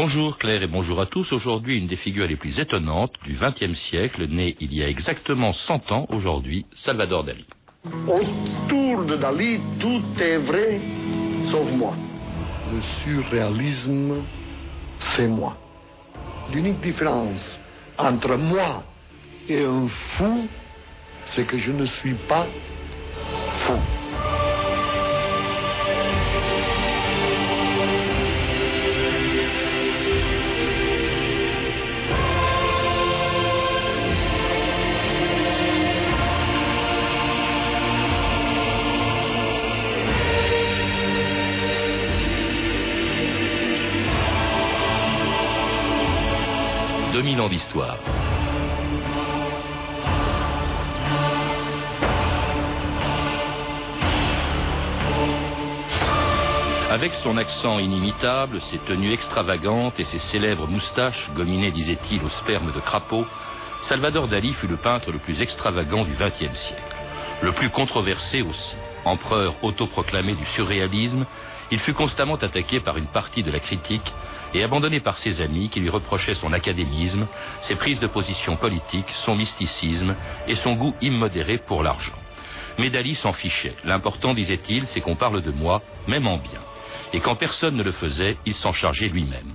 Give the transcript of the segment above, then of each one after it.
Bonjour Claire et bonjour à tous. Aujourd'hui, une des figures les plus étonnantes du XXe siècle, né il y a exactement 100 ans aujourd'hui, Salvador Dali. Autour de Dali, tout est vrai, sauf moi. Le surréalisme, c'est moi. L'unique différence entre moi et un fou, c'est que je ne suis pas fou. 2000 ans d'histoire. Avec son accent inimitable, ses tenues extravagantes et ses célèbres moustaches, gominées, disait-il, au sperme de crapaud, Salvador Dali fut le peintre le plus extravagant du XXe siècle. Le plus controversé aussi. Empereur autoproclamé du surréalisme, il fut constamment attaqué par une partie de la critique et abandonné par ses amis qui lui reprochaient son académisme, ses prises de position politiques, son mysticisme et son goût immodéré pour l'argent. Mais Dali s'en fichait. L'important, disait-il, c'est qu'on parle de moi, même en bien. Et quand personne ne le faisait, il s'en chargeait lui-même.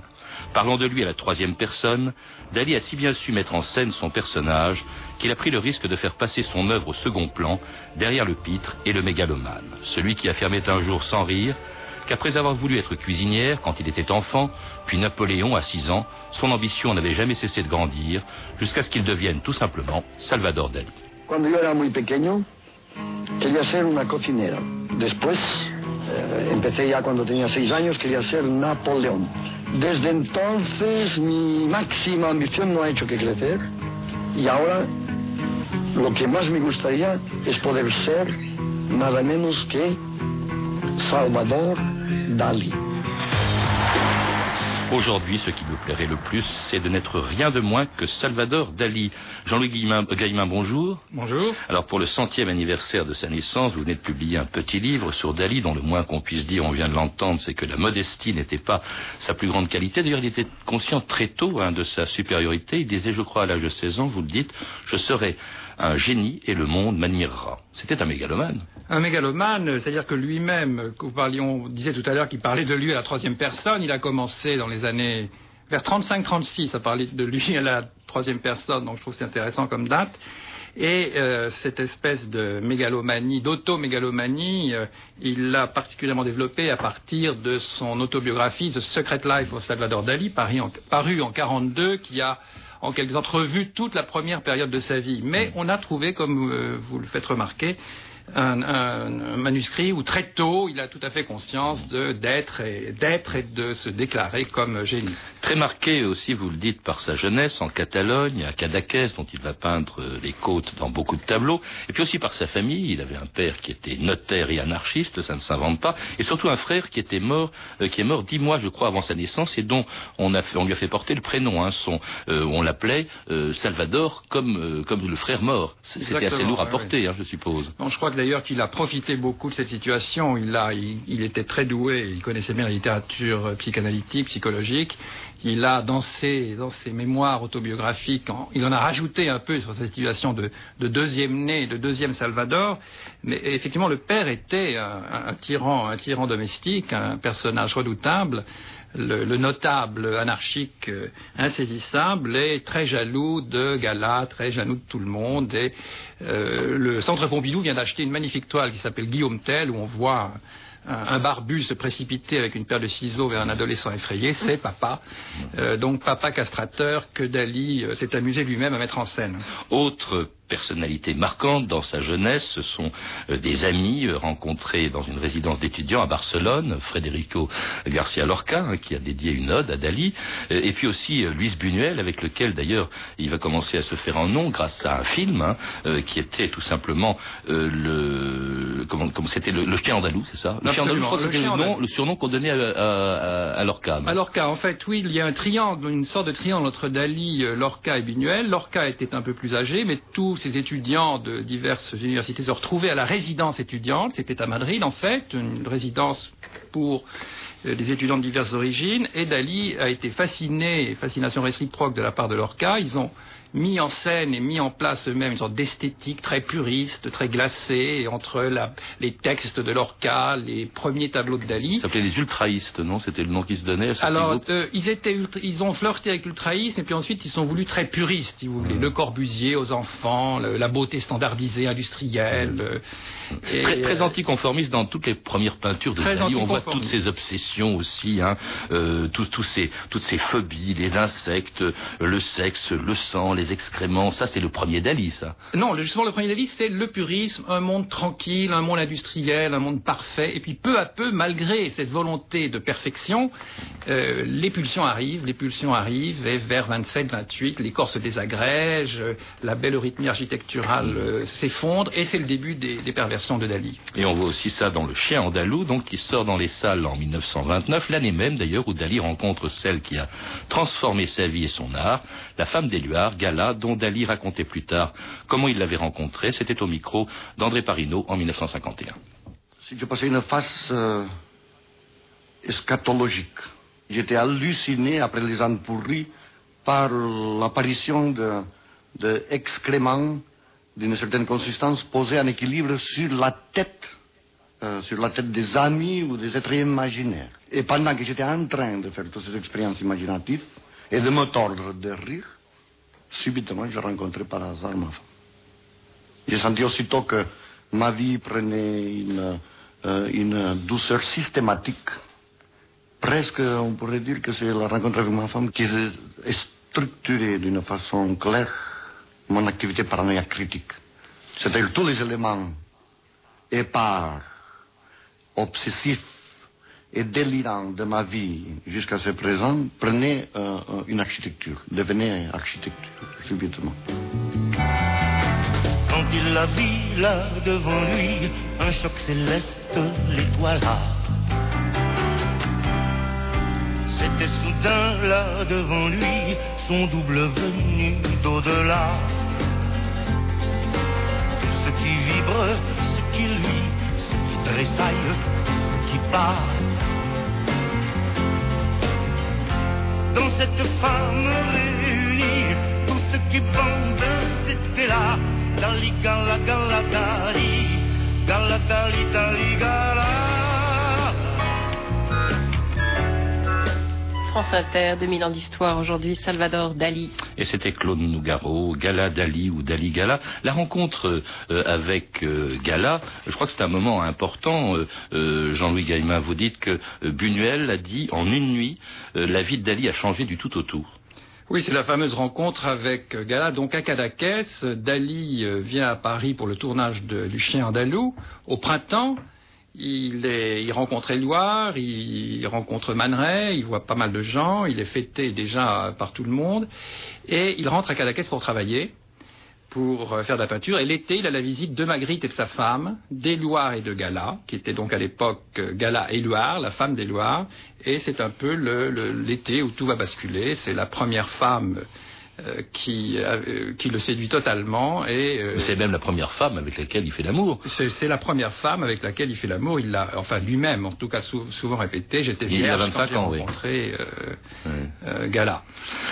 Parlant de lui à la troisième personne, Dali a si bien su mettre en scène son personnage qu'il a pris le risque de faire passer son œuvre au second plan, derrière le pitre et le mégalomane. Celui qui affirmait un jour sans rire qu'après avoir voulu être cuisinière quand il était enfant, puis Napoléon à 6 ans, son ambition n'avait jamais cessé de grandir, jusqu'à ce qu'il devienne tout simplement Salvador Dali. Yo era muy pequeño, quería ser una cocinera. Después, eh, empecé ya cuando tenía 6 años, quería ser Napoleón. Desde entonces mi máxima ambición no ha hecho que crecer y ahora lo que más me gustaría es poder ser nada menos que Salvador Dali. Aujourd'hui, ce qui me plairait le plus, c'est de n'être rien de moins que Salvador Dali. Jean-Louis Gaillemin, bonjour. Bonjour. Alors, pour le centième anniversaire de sa naissance, vous venez de publier un petit livre sur Dali, dont le moins qu'on puisse dire, on vient de l'entendre, c'est que la modestie n'était pas sa plus grande qualité. D'ailleurs, il était conscient très tôt hein, de sa supériorité. Il disait, je crois, à l'âge de 16 ans, vous le dites, je serai un génie et le monde m'admirera. C'était un mégalomane. Un mégalomane, c'est-à-dire que lui-même, on disait tout à l'heure qu'il parlait de lui à la troisième personne, il a commencé dans les années vers 35-36 à parler de lui à la troisième personne, donc je trouve c'est intéressant comme date. Et euh, cette espèce de mégalomanie, d'auto-mégalomanie, euh, il l'a particulièrement développée à partir de son autobiographie The Secret Life of Salvador Dali, paru en, paru en 42, qui a en quelque sorte revu toute la première période de sa vie. Mais on a trouvé, comme euh, vous le faites remarquer, un, manuscrit où très tôt il a tout à fait conscience d'être et d'être et de se déclarer comme génie. Très marqué aussi, vous le dites, par sa jeunesse en Catalogne, à Cadaqués, dont il va peindre les côtes dans beaucoup de tableaux, et puis aussi par sa famille. Il avait un père qui était notaire et anarchiste, ça ne s'invente pas, et surtout un frère qui était mort, euh, qui est mort dix mois, je crois, avant sa naissance, et dont on, a on lui a fait porter le prénom. Hein, son, euh, on l'appelait euh, Salvador, comme, comme le frère mort. C'était assez lourd à porter, hein, je suppose. je crois d'ailleurs qu'il a profité beaucoup de cette situation. Il, était très doué, il connaissait bien la littérature psychanalytique, psychologique. Il a, dans ses, dans ses mémoires autobiographiques, il en a rajouté un peu sur cette situation de, deuxième né, de deuxième Salvador. Mais effectivement, le père était un, tyran, un tyran domestique, un personnage redoutable le, notable anarchique euh, insaisissable est très jaloux de Gala, très jaloux de tout le monde. Et euh, le Centre Pompidou vient d'acheter une magnifique toile qui s'appelle Guillaume Tell, où on voit un, barbu se précipiter avec une paire de ciseaux vers un adolescent effrayé, c'est papa. Euh, donc papa castrateur que Dali s'est amusé lui-même à mettre en scène. Autre personnalité marquante dans sa jeunesse, ce sont euh, des amis euh, rencontrés dans une résidence d'étudiants à Barcelone, Federico Garcia Lorca, hein, qui a dédié une ode à Dali, euh, et puis aussi Luis Buñuel, avec lequel d'ailleurs il va commencer à se faire un nom grâce à un film hein, qui était tout simplement le comment c'était le, chien andalou, c'est ça Le chien andalou, je crois que c'était le, le, surnom qu'on donnait à, à, Lorca. À Lorca, en fait, oui, il y a un triangle, une sorte de triangle entre Dali, Lorca et Buñuel. Lorca était un peu plus âgé, mais tous ces étudiants de diverses universités se retrouvaient à la résidence étudiante. C'était à Madrid, en fait, une résidence pour euh, des étudiants de diverses origines, et Dali a été fasciné, fascination réciproque de la part de Lorca. Ils ont mis en scène et mis en place eux-mêmes une sorte d'esthétique très puriste, très glacée, entre la, les textes de Lorca, les premiers tableaux de Dali. Ça s'appelait les ultraïstes, non? C'était le nom qui se donnait à ce Alors, euh, ils, étaient, ils ont flirté avec l'ultraïsme, et puis ensuite ils sont voulus très puristes, si vous voulez. Mmh. Le Corbusier aux enfants, le, la beauté standardisée, industrielle. Mmh. Et, très, très euh, anticonformiste dans toutes les premières peintures de Dali. On voit toutes ces obsessions aussi, hein, euh, tout, tout ces, toutes ces phobies, les insectes, le sexe, le sang, les excréments. Ça, c'est le premier Dali, ça. Non, justement, le premier Dali, c'est le purisme, un monde tranquille, un monde industriel, un monde parfait. Et puis, peu à peu, malgré cette volonté de perfection, euh, les pulsions arrivent, les pulsions arrivent, et vers 27, 28, les corps se désagrègent, la belle rythmie architecturale euh, s'effondre, et c'est le début des, des, perversions de Dali. Et on voit aussi ça dans Le Chien andalou, donc qui sort dans les salles en 1929, l'année même d'ailleurs où Dali rencontre celle qui a transformé sa vie et son art, la femme d'Éluard, dont Dali racontait plus tard comment il l'avait rencontré. C'était au micro d'André Parino en 1951. J'ai passé une phase euh, eschatologique. J'étais halluciné après les ans pourris par l'apparition d'excréments de, d'une certaine consistance posés en équilibre sur la tête, euh, sur la tête des amis ou des êtres imaginaires. Et pendant que j'étais en train de faire toutes ces expériences imaginatives et de me tordre de rire, subitement, j'ai rencontré par hasard ma femme. J'ai senti aussitôt que ma vie prenait une, euh, une douceur systématique. Presque, on pourrait dire que c'est la rencontre avec ma femme qui a structuré d'une façon claire mon activité paranoïaque critique. C'est-à-dire tous les éléments épars, obsessifs, et délirant de ma vie jusqu'à ce présent prenait euh, une architecture, devenait architecture subitement. Quand il la vit là devant lui, un choc céleste l'étoila. C'était soudain là devant lui, son double venu d'au-delà. Tout ce qui vibre, tressaille, qui part dans cette femme réunie, tout ce qui bande, c'était là. Dali, gala, gala, dali, gala, dali, dali, gala. France Inter, 2000 ans d'histoire aujourd'hui, Salvador Dali. Et c'était Claude Nougaro, Gala Dali ou Dali Gala. La rencontre euh, avec euh, Gala, je crois que c'est un moment important. Euh, Jean-Louis Gaillemin, vous dites que Buñuel a dit en une nuit, la vie de Dali a changé du tout au tout. Oui, c'est la fameuse rencontre avec Gala. Donc à Cadaqués, Dali vient à Paris pour le tournage du Chien andalou au printemps. Il, rencontre Éluard, il, rencontre Man il voit pas mal de gens, il est fêté déjà par tout le monde, et il rentre à Cadaqués pour travailler, pour euh, faire de la peinture. Et l'été, il a la visite de Magritte et de sa femme, d'Éluard et de Gala, qui était donc à l'époque euh, Gala Éluard, la femme d'Éluard, et c'est un peu l'été où tout va basculer. C'est la première femme qui, euh, qui le séduit totalement. et euh, C'est même la première femme avec laquelle il fait l'amour. C'est la première femme avec laquelle il fait l'amour. Il l'a, enfin lui-même, en tout cas souvent répété. J'étais vierge quand j'ai rencontré euh, Gala.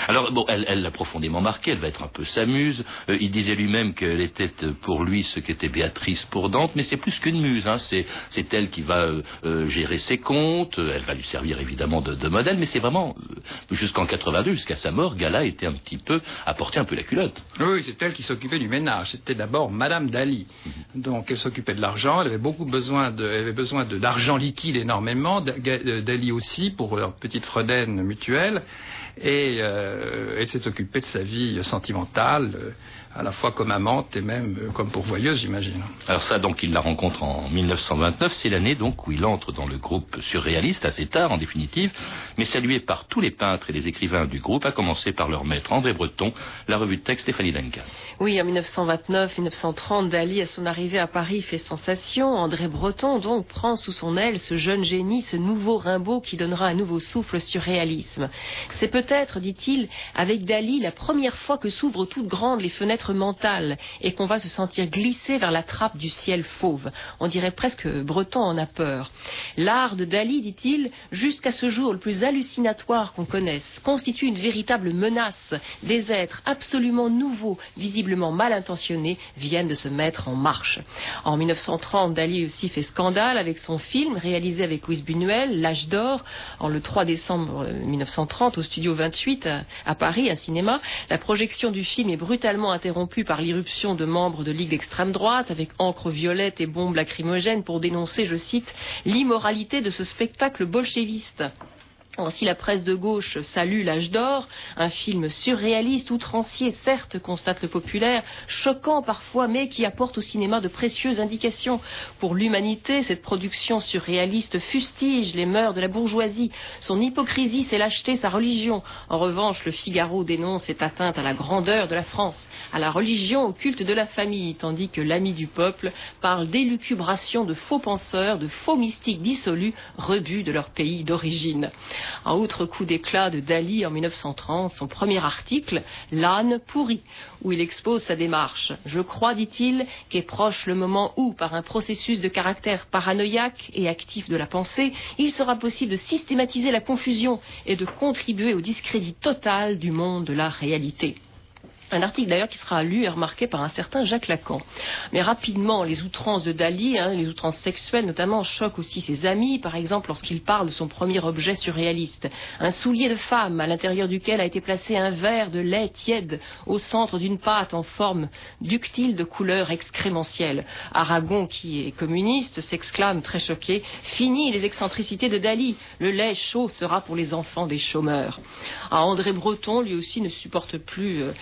Alors bon, elle l'a profondément marqué. Elle va être un peu s'amuse. il disait lui-même qu'elle était pour lui ce qu'était Béatrice pour Dante, mais c'est plus qu'une muse. Hein. C'est, elle qui va gérer ses comptes. Elle va lui servir évidemment de, de modèle, mais c'est vraiment jusqu'en 82, jusqu'à sa mort, Gala était un petit peu apporter un peu la culotte. Oui, c'est elle qui s'occupait du ménage. C'était d'abord Madame Dali. Mhm. Donc elle s'occupait de l'argent. Elle avait beaucoup besoin de, elle avait besoin d'argent liquide énormément. Dali aussi pour leur petite fredaine mutuelle. Et euh, elle s'est occupée de sa vie sentimentale. À la fois comme amante et même euh, comme pourvoyeuse, j'imagine. Alors ça, donc, il la rencontre en 1929. C'est l'année donc où il entre dans le groupe surréaliste, assez tard en définitive, mais salué par tous les peintres et les écrivains du groupe, à commencer par leur maître André Breton. La revue de texte Stéphanie Duncan. Oui, en 1929-1930, Dali, à son arrivée à Paris, fait sensation. André Breton, donc, prend sous son aile ce jeune génie, ce nouveau Rimbaud qui donnera un nouveau souffle surréalisme. C'est peut-être, dit-il, avec Dali, la première fois que s'ouvrent toutes grandes les fenêtres mentales et qu'on va se sentir glisser vers la trappe du ciel fauve. On dirait presque Breton en a peur. L'art de Dali, dit-il, jusqu'à ce jour le plus hallucinatoire qu'on connaisse, constitue une véritable menace. Des êtres absolument nouveaux, mal intentionnés, viennent de se mettre en marche. En 1930, Dali aussi fait scandale avec son film réalisé avec Louise Buñuel, L'âge d'or, en le 3 décembre 1930 au studio 28 à, Paris, un cinéma. La projection du film est brutalement interrompue par l'irruption de membres de Ligue d'extrême droite avec encre violette et bombes lacrymogènes pour dénoncer, je cite, l'immoralité de ce spectacle bolchéviste. Si la presse de gauche salue L'âge d'or, un film surréaliste, outrancier, certes, constate le populaire, choquant parfois, mais qui apporte au cinéma de précieuses indications. Pour l'humanité, cette production surréaliste fustige les mœurs de la bourgeoisie, son hypocrisie, ses lâchetés, sa religion. En revanche, le Figaro dénonce cette atteinte à la grandeur de la France, à la religion, au culte de la famille, tandis que l'ami du peuple parle d'élucubration de faux penseurs, de faux mystiques dissolus, rebut de leur pays d'origine. Un autre coup d'éclat de Dali en 1930, son premier article, L'âne pourri, où il expose sa démarche. Je crois, dit-il, qu'est proche le moment où, par un processus de caractère paranoïaque et actif de la pensée, il sera possible de systématiser la confusion et de contribuer au discrédit total du monde de la réalité. Un article d'ailleurs qui sera lu et remarqué par un certain Jacques Lacan. Mais rapidement, les outrances de Dali, hein, les outrances sexuelles notamment, choquent aussi ses amis, par exemple lorsqu'il parle de son premier objet surréaliste. Un soulier de femme à l'intérieur duquel a été placé un verre de lait tiède au centre d'une pâte en forme ductile de couleur excrémentielle. Aragon, qui est communiste, s'exclame très choqué Fini les excentricités de Dali, le lait chaud sera pour les enfants des chômeurs. Ah, André Breton, lui aussi, ne supporte plus euh,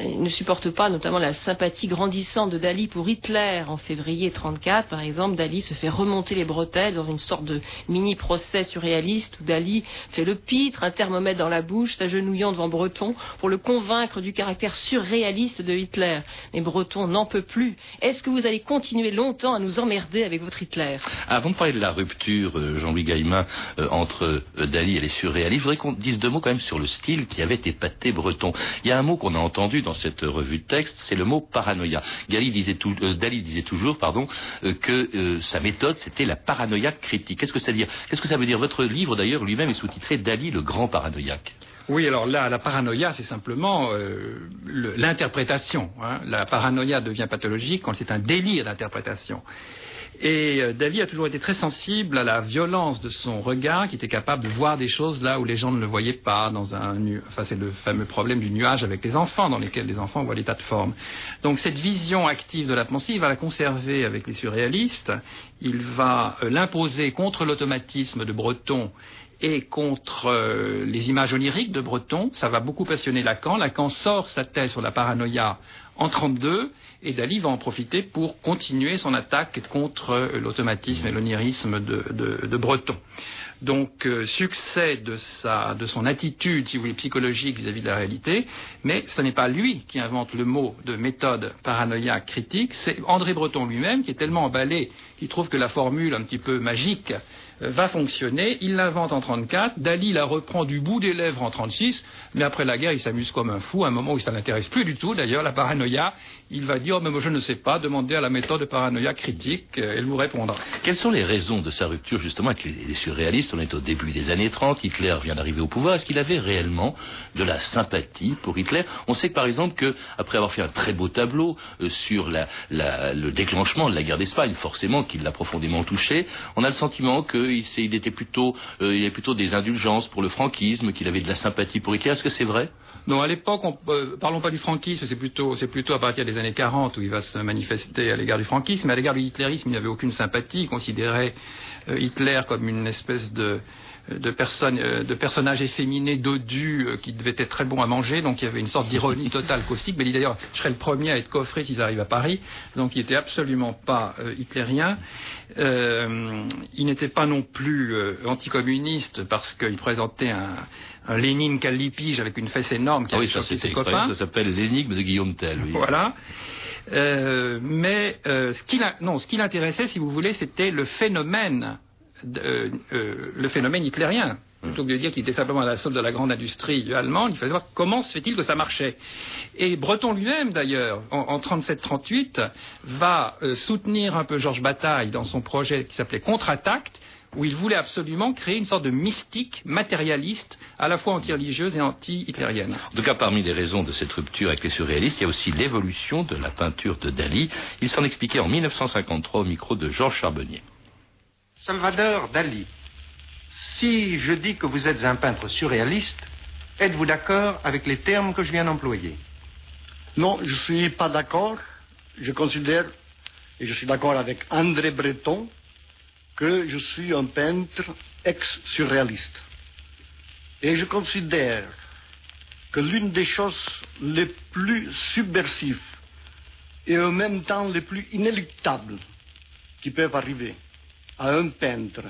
il ne supporte pas notamment la sympathie grandissante de Dali pour Hitler. En février 34, par exemple, Dali se fait remonter les bretelles dans une sorte de mini-procès surréaliste où Dali fait le pitre, un thermomètre dans la bouche, s'agenouillant devant Breton pour le convaincre du caractère surréaliste de Hitler. Mais Breton n'en peut plus. Est-ce que vous allez continuer longtemps à nous emmerder avec votre Hitler? Avant de parler de la rupture, euh, Jean-Louis Gaillemin, euh, entre euh, Dali et les surréalistes, je voudrais qu'on dise deux mots quand même sur le style qui avait épaté Breton. Il y a un mot qu'on a entendu cette revue de texte, c'est le mot paranoïa. euh, Dali disait toujours pardon, euh, que euh, sa méthode, c'était la paranoïa critique. Qu'est-ce que ça veut dire? Qu'est-ce que ça veut dire? Votre livre, d'ailleurs, lui-même est sous-titré Dali, le grand paranoïaque. Oui, alors là, la paranoïa, c'est simplement l'interprétation. Hein. La paranoïa devient pathologique quand c'est un délire d'interprétation. Et euh, Dali a toujours été très sensible à la violence de son regard, qui était capable de voir des choses là où les gens ne le voyaient pas. Dans un, enfin, c'est le fameux problème du nuage avec les enfants, dans lesquels les enfants voient des tas de formes. Donc cette vision active de la pensée, il va la conserver avec les surréalistes. Il va euh, l'imposer contre l'automatisme de Breton et contre euh, les images oniriques de Breton. Ça va beaucoup passionner Lacan. Lacan sort sa thèse sur la paranoïa en 32 et Dali va en profiter pour continuer son attaque contre euh, l'automatisme et l'onirisme de, Breton. Donc euh, succès de, sa, de son attitude, si vous voulez, psychologique vis-à-vis de la réalité, mais ce n'est pas lui qui invente le mot de méthode paranoïaque critique, c'est André Breton lui-même qui est tellement emballé qu'il trouve que la formule un petit peu magique va fonctionner. Il l'invente en 34, Dali la reprend du bout des lèvres en 36, mais après la guerre, il s'amuse comme un fou, à un moment où ça n'intéresse plus du tout, d'ailleurs, la paranoïa. Il va dire, oh, mais moi je ne sais pas, demandez à la méthode de paranoïa critique, euh, elle vous répondra. Quelles sont les raisons de sa rupture, justement, avec les, surréalistes? On est au début des années 30, Hitler vient d'arriver au pouvoir. Est-ce qu'il avait réellement de la sympathie pour Hitler? On sait par exemple, qu'après avoir fait un très beau tableau euh, sur le déclenchement de la guerre d'Espagne, forcément qu'il l'a profondément touché, on a le sentiment il était plutôt, euh, avait plutôt des indulgences pour le franquisme, qu'il avait de la sympathie pour Hitler. Est-ce que c'est vrai? Non, à l'époque, euh, parlons pas du franquisme, c'est plutôt, c'est plutôt à partir des années 40 où il va se manifester à l'égard du franquisme. Mais à l'égard du hitlérisme, il n'avait aucune sympathie. Il considérait euh, Hitler comme une espèce de, de, personnes, euh, de personnages efféminés, dodus, euh, qui devaient être très bons à manger. Donc il y avait une sorte d'ironie totale caustique. Mais d'ailleurs, je serais le premier à être coffré s'ils arrivent à Paris. Donc il n'était absolument pas euh, hitlérien. il n'était pas non plus anticommuniste parce qu'il présentait un, un Lénine calipige avec une fesse énorme qui ah oui, ça, ses copains. Ça s'appelle l'énigme de Guillaume Tell. Oui. Voilà. mais ce qui l'intéressait, si vous voulez, c'était le phénomène euh, euh, le phénomène hitlérien. Plutôt que de dire qu'il était simplement à la solde de la grande industrie allemande, il fallait voir comment se fait-il que ça marchait. Et Breton lui-même, d'ailleurs, en, 37-38, va euh, soutenir un peu Georges Bataille dans son projet qui s'appelait Contre-attaque, où il voulait absolument créer une sorte de mystique matérialiste, à la fois anti-religieuse et anti-hitlérienne. En tout cas, parmi les raisons de cette rupture avec les surréalistes, il y a aussi l'évolution de la peinture de Dali. Il s'en expliquait en 1953 au micro de Georges Charbonnier. Salvador Dali, si je dis que vous êtes un peintre surréaliste, êtes-vous d'accord avec les termes que je viens d'employer? Non, je ne suis pas d'accord. Je considère, et je suis d'accord avec André Breton, que je suis un peintre ex-surréaliste. Et je considère que l'une des choses les plus subversives et en même temps les plus inéluctables qui peuvent arriver, à un peintre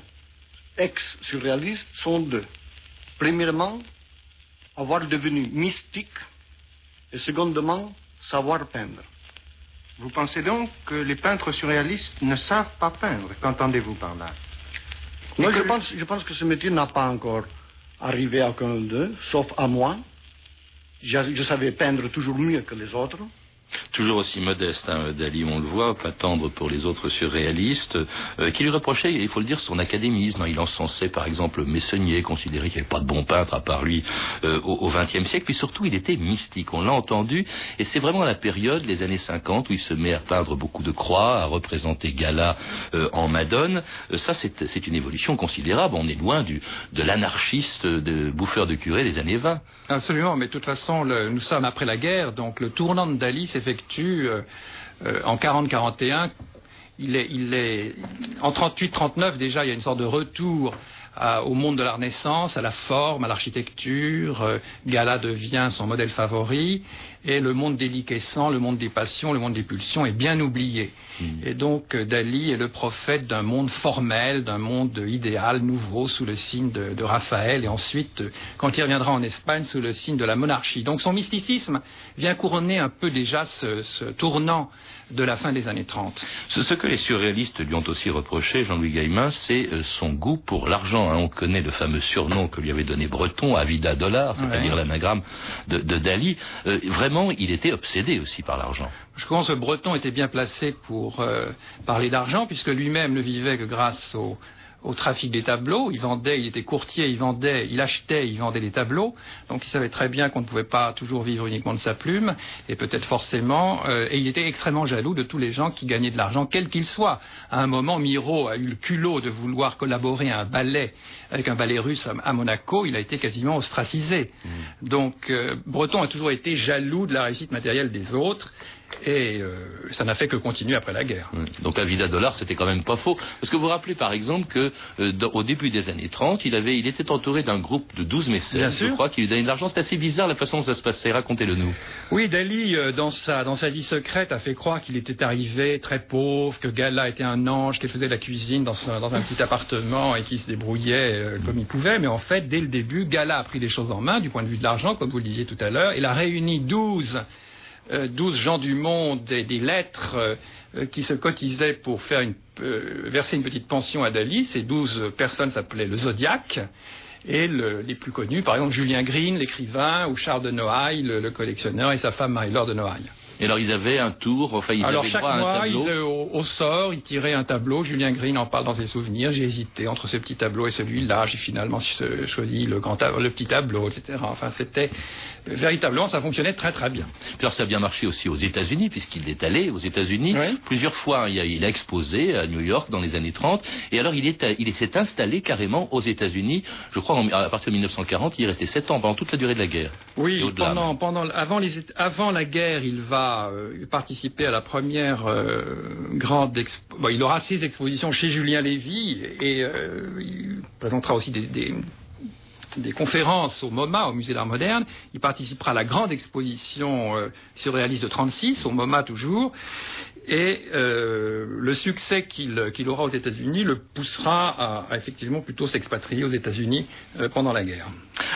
ex-surréaliste sont deux. Premièrement, avoir devenu mystique et secondement, savoir peindre. Vous pensez donc que les peintres surréalistes ne savent pas peindre Qu'entendez-vous par là? Moi, je, pense, je pense que ce métier n'a pas encore arrivé à aucun d'eux, sauf à moi. je savais peindre toujours mieux que les autres. Toujours aussi modeste, hein, Dali, on le voit, pas tendre pour les autres surréalistes, euh, qui lui reprochait, il faut le dire, son académisme. Il encensait par exemple Messonnier, considérait qu'il n'y avait pas de bon peintre à part lui euh, au XXe siècle, puis surtout il était mystique, on l'a entendu, et c'est vraiment la période, les années 50, où il se met à peindre beaucoup de croix, à représenter Gala euh, en Madone. ça, c'est une évolution considérable, on est loin de l'anarchiste, de bouffeur de curé des années 20. Absolument, mais de toute façon, nous sommes après la guerre, donc le tournant de Dali, s'effectue euh, euh, en 40-41. Il est, il est, en 38-39 déjà, il y a une sorte de retour au monde de la Renaissance, à la forme, à l'architecture. Euh, Gala devient son modèle favori et le monde déliquescent, le monde des passions, le monde des pulsions est bien oublié. Hmm. Et donc euh, Dali est le prophète d'un monde formel, d'un monde idéal, nouveau, sous le signe de, Raphaël, et ensuite, euh, quand il reviendra en Espagne, sous le signe de la monarchie. Donc son mysticisme vient couronner un peu déjà ce, tournant de la fin des années 30. Ce, que les surréalistes lui ont aussi reproché, Jean-Louis Gaillemin, c'est son goût pour l'argent. Hein. On connaît le fameux surnom que lui avait donné Breton, Avida Dollar, c'est-à-dire l'anagramme de, Dali. vraiment, il était obsédé aussi par l'argent. Je pense que Breton était bien placé pour euh, parler d'argent, puisque lui-même ne vivait que grâce au, au trafic des tableaux. Il vendait, il était courtier, il vendait, il achetait, il vendait des tableaux. Donc il savait très bien qu'on ne pouvait pas toujours vivre uniquement de sa plume, et peut-être forcément. Euh, et il était extrêmement jaloux de tous les gens qui gagnaient de l'argent, quel qu'il soit. À un moment, Miro a eu le culot de vouloir collaborer à un ballet avec un ballet russe à, Monaco. Il a été quasiment ostracisé. Mmh. Donc euh, Breton a toujours été jaloux de la réussite matérielle des autres. Et euh, ça n'a fait que continuer après la guerre. Donc la Vida Dollar, c'était quand même pas faux. Parce que vous rappelez par exemple que euh, au début des années 30, il, avait, il était entouré d'un groupe de 12 mécènes, je crois, qui lui donnaient de l'argent. C'est assez bizarre la façon dont ça se passait. Racontez-le nous. Oui, Dali, euh, dans, sa, dans sa vie secrète, a fait croire qu'il était arrivé très pauvre, que Gala était un ange, qu'il faisait de la cuisine dans, dans un petit appartement et qu'il se débrouillait comme il pouvait. Mais en fait, dès le début, Gala a pris les choses en main du point de vue de l'argent, comme vous le disiez tout à l'heure. Il a réuni 12 euh, douze gens du monde et des lettres euh, qui se cotisaient pour faire euh, verser une petite pension à Dali. Ces douze personnes s'appelaient le Zodiac. Et les plus connus, par exemple Julien Green, l'écrivain, ou Charles de Noailles, le, collectionneur, et sa femme Marie-Laure de Noailles. Et alors ils avaient un tour, enfin ils alors, avaient chaque droit mois, à un tableau. Ils, au, au, sort, ils tiraient un tableau. Julien Green en parle dans ses souvenirs. J'ai hésité entre ce petit tableau et celui-là. J'ai finalement choisi le grand le petit tableau, etc. Enfin, c'était véritablement, ça fonctionnait très très bien. Alors ça a bien marché aussi aux États-Unis, puisqu'il est allé aux États-Unis plusieurs fois. Il a, il a, exposé à New York dans les années 30. Et alors il est, il s'est installé carrément aux États-Unis. Je crois à partir de 1940, il est resté sept ans pendant toute la durée de la guerre. Oui, pendant, pendant, avant, les, avant la guerre, il va euh, participer à la première grande expo. il aura ses expositions chez Julien Lévy et il présentera aussi des, des conférences au MoMA, au Musée d'Art Moderne. Il participera à la grande exposition euh, surréaliste de 36, au MoMA toujours. Et euh, le succès qu'il aura aux États-Unis le poussera à, effectivement plutôt s'expatrier aux États-Unis euh, pendant la guerre.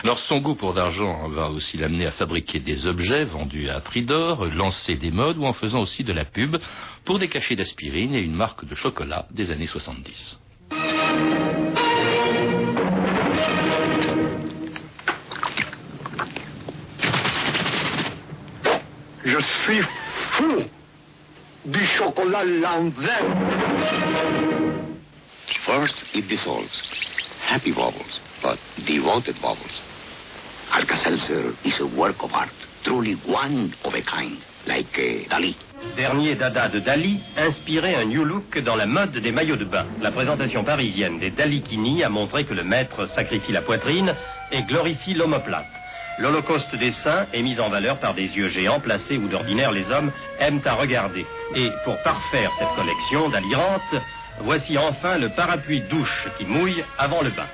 Alors son goût pour l'argent va aussi l'amener à fabriquer des objets vendus à prix d'or, lancer des modes ou en faisant aussi de la pub pour des cachets d'aspirine et une marque de chocolat des années 70. Je suis fou du chocolat l'envers. First, it dissolves. Happy bubbles, but devoted bubbles. Alka-Seltzer is a work of art, truly one of a kind, like uh, Dali. Dernier dada de Dali, inspiré un new look dans la mode des maillots de bain. La présentation parisienne des Dalikini a montré que le maître sacrifie la poitrine et glorifie l'homoplate. L'Holocauste des saints est mis en valeur par des yeux géants placés où d'ordinaire les hommes aiment à regarder. Et pour parfaire cette collection d'alirantes, voici enfin le parapluie douche qui mouille avant le bain.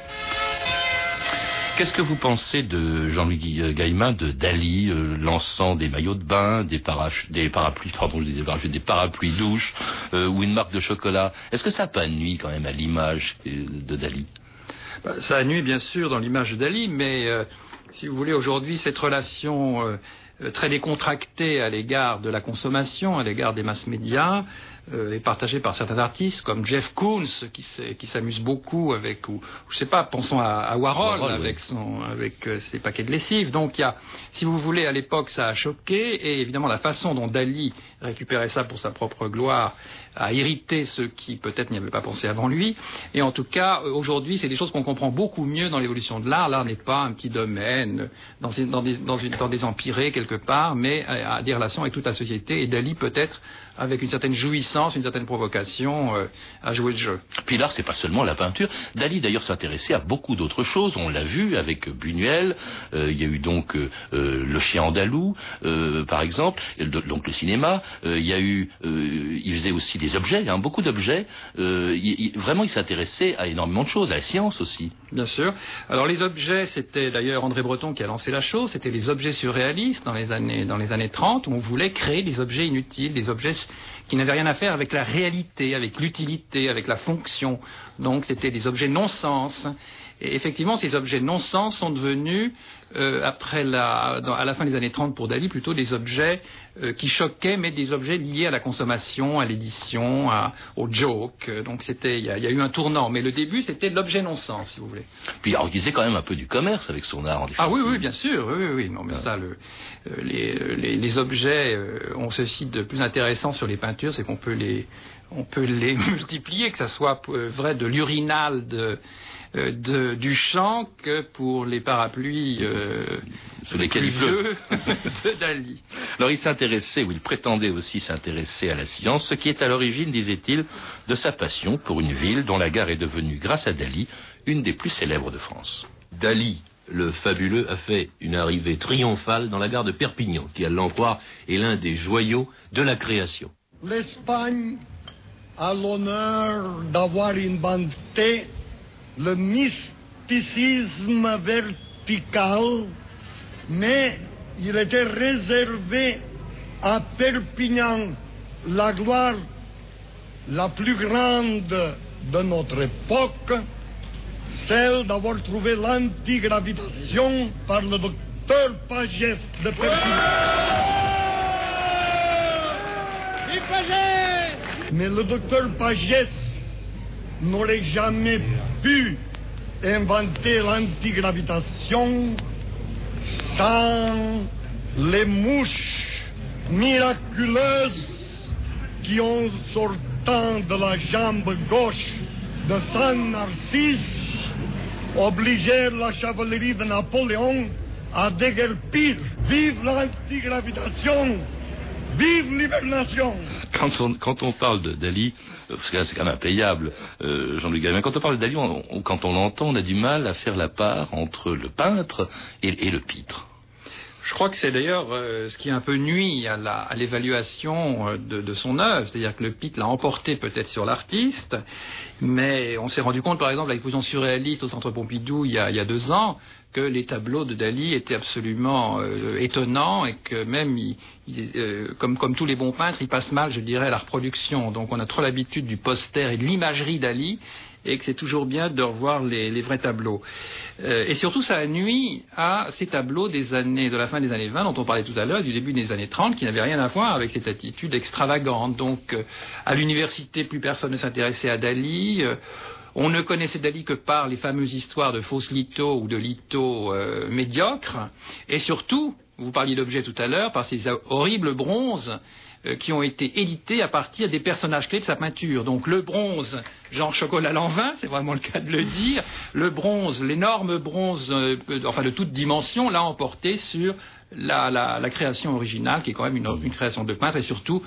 Qu'est-ce que vous pensez de Jean-Louis euh, Gaillemin, de Dali, euh, lançant des maillots de bain, des, des parapluies, pardon, je disais des parapluies douches euh, ou une marque de chocolat? Est-ce que ça n'a pas nuit quand même à l'image de Dali? Bah, Ça nuit bien sûr dans l'image de Dali, mais si vous voulez, aujourd'hui, cette relation euh, euh, très décontractée à l'égard de la consommation, à l'égard des masses médias, euh, est partagée par certains artistes comme Jeff Koons qui s'amuse beaucoup avec ou je sais pas pensons à, Warhol, avec son avec ses paquets de lessive. Donc il y a si vous voulez à l'époque ça a choqué. Et évidemment la façon dont Dali récupérait ça pour sa propre gloire a irrité ceux qui peut-être n'y avaient pas pensé avant lui. Et en tout cas, euh, aujourd'hui, c'est des choses qu'on comprend beaucoup mieux dans l'évolution de l'art. L'art n'est pas un petit domaine dans, dans, des, dans, des quelque part, mais a, des relations avec toute la société. Et Dali peut-être avec une certaine jouissance, une certaine provocation, euh, à jouer le jeu. Puis l'art, c'est pas seulement la peinture. Dali, d'ailleurs, s'intéressait à beaucoup d'autres choses. On l'a vu avec Buñuel. Euh, il y a eu donc le chien andalou, par exemple, donc le cinéma. Il y a eu, il faisait aussi des objets, hein, beaucoup d'objets. Euh, vraiment, il s'intéressait à énormément de choses, à la science aussi. Bien sûr. Alors les objets, c'était d'ailleurs André Breton qui a lancé la chose, c'était les objets surréalistes dans les années dans les années 30 où on voulait créer des objets inutiles, des objets qui n'avaient rien à faire avec la réalité, avec l'utilité, avec la fonction. Donc c'était des objets non-sens. Et effectivement, ces objets non-sens sont devenus, euh, après la, à la fin des années 30 pour Dali, plutôt des objets euh, qui choquaient, mais des objets liés à la consommation, à l'édition, au joke. Donc c'était, il y, a eu un tournant. Mais le début, c'était l'objet non-sens, si vous voulez. Puis il organisait quand même un peu du commerce avec son art. En ah oui, oui, bien sûr, oui, oui. Non, mais ça, le, euh, les, les, objets ont ceci de plus intéressant sur les peintures, c'est qu'on peut les on peut les multiplier, que ça soit vrai de l'urinal de de, du champ que pour les parapluies euh, sur lesquels il pleut de Dali. Alors il s'intéressait, ou il prétendait aussi s'intéresser à la science, ce qui est à l'origine, disait-il, de sa passion pour une ville dont la gare est devenue, grâce à Dali, une des plus célèbres de France. Dali, le fabuleux, a fait une arrivée triomphale dans la gare de Perpignan, qui, à l'en croire, est l'un des joyaux de la création. L'Espagne a l'honneur d'avoir inventé le mysticisme vertical, mais il était réservé à Perpignan la gloire la plus grande de notre époque, celle d'avoir trouvé l'antigravitation par le docteur Pagès de Perpignan. Mais le docteur Pagès n'aurait jamais pu inventer l'antigravitation sans les mouches miraculeuses qui, ont sortant de la jambe gauche de Saint Narcisse, obligèrent la chevalerie de Napoléon à déguerpir. Vive l'antigravitation! Vive l'hibernation quand on, quand on parle de Dali, euh, parce que là c'est quand même impayable, euh, Jean-Luc Gamin, quand on parle de Dali, quand on l'entend, on a du mal à faire la part entre le peintre et, le pitre. Je crois que c'est d'ailleurs euh, ce qui un peu nuit à l'évaluation euh, de, son œuvre, c'est-à-dire que le pic l'a emporté peut-être sur l'artiste, mais on s'est rendu compte par exemple à l'exposition surréaliste au Centre Pompidou il y a, deux ans que les tableaux de Dali étaient absolument euh, étonnants et que même, comme, comme tous les bons peintres, il passe mal, je dirais, à la reproduction. Donc on a trop l'habitude du poster et de l'imagerie Dali et que c'est toujours bien de revoir les, vrais tableaux. Euh, et surtout, ça nuit à ces tableaux des années, de la fin des années 20, dont on parlait tout à l'heure, du début des années 30, qui n'avaient rien à voir avec cette attitude extravagante. Donc, euh, à l'université, plus personne ne s'intéressait à Dali. Euh, on ne connaissait Dali que par les fameuses histoires de fausses lithos ou de lithos médiocres. Et surtout, vous parliez d'objets tout à l'heure, par ces horribles bronzes euh, qui ont été édités à partir des personnages clés de sa peinture. Donc le bronze, Jean Chocolat Lanvin, c'est vraiment le cas de le dire, le bronze, l'énorme bronze, euh, enfin de toute dimension, l'a emporté sur la, création originale, qui est quand même une, création de peintre, et surtout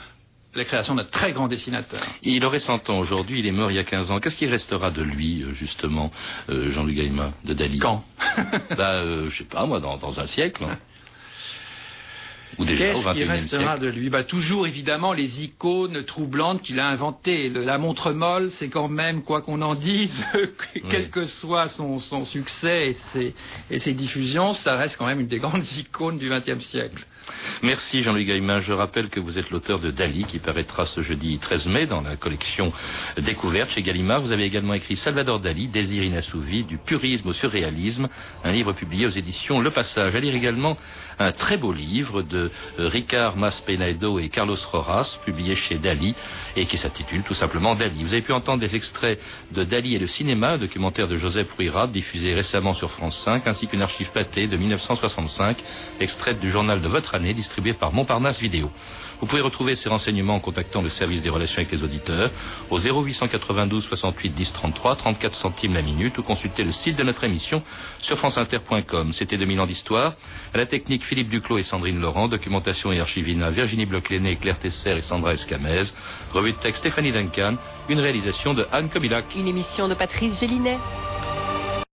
la création d'un très grand dessinateur. Il aurait 100 ans aujourd'hui, il est mort il y a 15 ans. Qu'est-ce qui restera de lui, euh, justement, Jean-Luc Gaïma, de Dali? Quand? Bah, Je sais pas, moi, dans, dans un siècle. Hein. Qu'est-ce qui restera de lui bah, Toujours évidemment les icônes troublantes qu'il a inventées. la montre molle, c'est quand même, quoi qu'on en dise, quel que soit son, succès et ses, diffusions, ça reste quand même une des grandes icônes du XXe siècle. Merci Jean-Louis Gaillemin. Je rappelle que vous êtes l'auteur de Dali qui paraîtra ce jeudi 13 mai dans la collection Découverte chez Gallimard. Vous avez également écrit Salvador Dali, Désir inassouvi, du purisme au surréalisme, un livre publié aux éditions Le Passage. À lire également un très beau livre de euh, Ricard Maspenedo et Carlos Roras, publié chez Dali et qui s'intitule tout simplement Dali. Vous avez pu entendre des extraits de Dali et le cinéma, un documentaire de Joseph Ruirat diffusé récemment sur France 5, ainsi qu'une archive pâtée de 1965, extraite du journal de votre année, distribué par Montparnasse Vidéo. Vous pouvez retrouver ces renseignements en contactant le service des relations avec les auditeurs au 0892 68 10 33, 34 centimes la minute ou consulter le site de notre émission sur franceinter.com. C'était 2000 ans d'histoire. À la technique, Philippe Duclos et Sandrine Laurent. Documentation et archivina, Virginie bloch Claire Tesser et Sandra Escamez. Revue de texte, Stéphanie Duncan. Une réalisation de Anne Comilac. Une émission de Patrice Gélinet.